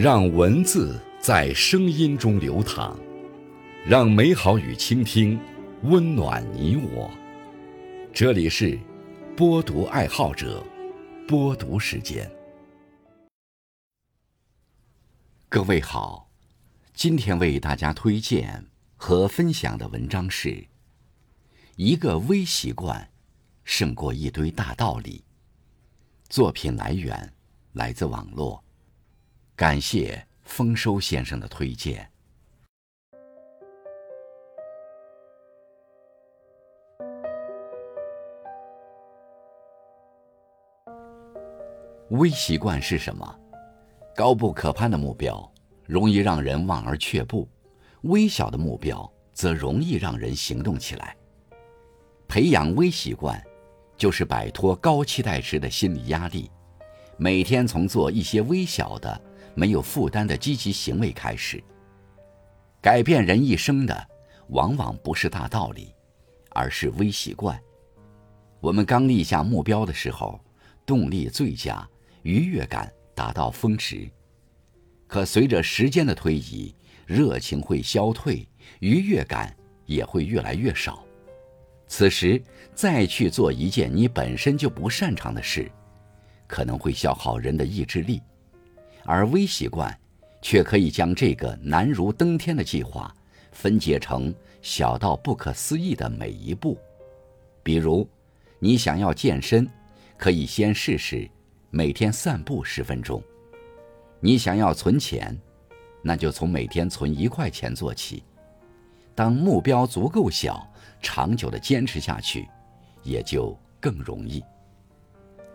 让文字在声音中流淌，让美好与倾听温暖你我。这里是播读爱好者播读时间。各位好，今天为大家推荐和分享的文章是：一个微习惯胜过一堆大道理。作品来源来自网络。感谢丰收先生的推荐。微习惯是什么？高不可攀的目标容易让人望而却步，微小的目标则容易让人行动起来。培养微习惯，就是摆脱高期待时的心理压力，每天从做一些微小的。没有负担的积极行为开始。改变人一生的，往往不是大道理，而是微习惯。我们刚立下目标的时候，动力最佳，愉悦感达到峰值。可随着时间的推移，热情会消退，愉悦感也会越来越少。此时再去做一件你本身就不擅长的事，可能会消耗人的意志力。而微习惯，却可以将这个难如登天的计划分解成小到不可思议的每一步。比如，你想要健身，可以先试试每天散步十分钟；你想要存钱，那就从每天存一块钱做起。当目标足够小，长久的坚持下去，也就更容易。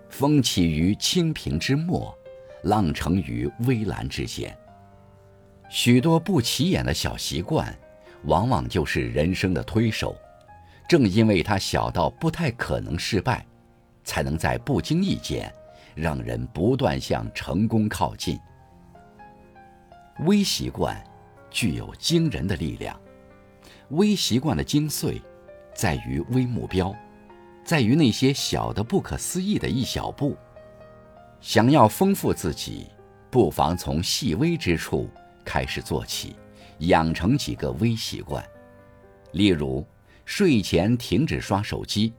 风起于青萍之末。浪成于微澜之间。许多不起眼的小习惯，往往就是人生的推手。正因为它小到不太可能失败，才能在不经意间，让人不断向成功靠近。微习惯具有惊人的力量。微习惯的精髓，在于微目标，在于那些小的不可思议的一小步。想要丰富自己，不妨从细微之处开始做起，养成几个微习惯。例如，睡前停止刷手机，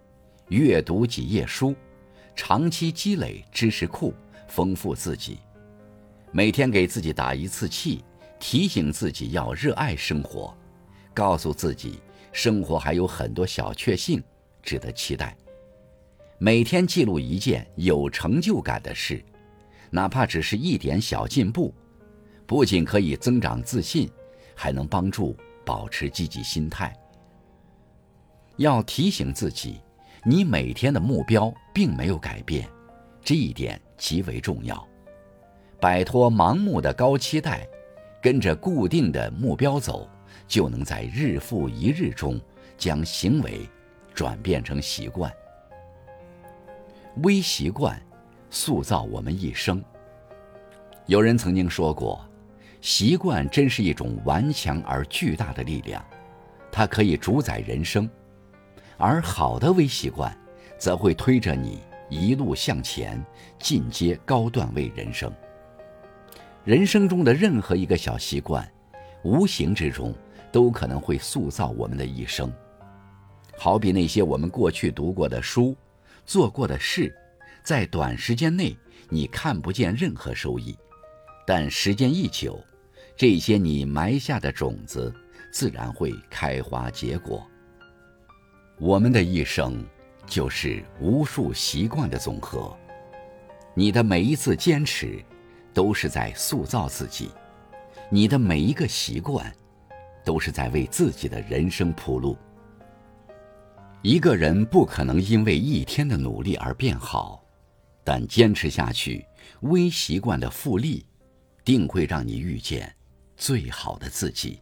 阅读几页书，长期积累知识库，丰富自己。每天给自己打一次气，提醒自己要热爱生活，告诉自己生活还有很多小确幸值得期待。每天记录一件有成就感的事，哪怕只是一点小进步，不仅可以增长自信，还能帮助保持积极心态。要提醒自己，你每天的目标并没有改变，这一点极为重要。摆脱盲目的高期待，跟着固定的目标走，就能在日复一日中将行为转变成习惯。微习惯塑造我们一生。有人曾经说过，习惯真是一种顽强而巨大的力量，它可以主宰人生。而好的微习惯，则会推着你一路向前，进阶高段位人生。人生中的任何一个小习惯，无形之中都可能会塑造我们的一生。好比那些我们过去读过的书。做过的事，在短时间内你看不见任何收益，但时间一久，这些你埋下的种子自然会开花结果。我们的一生就是无数习惯的总和，你的每一次坚持，都是在塑造自己；你的每一个习惯，都是在为自己的人生铺路。一个人不可能因为一天的努力而变好，但坚持下去，微习惯的复利，定会让你遇见最好的自己。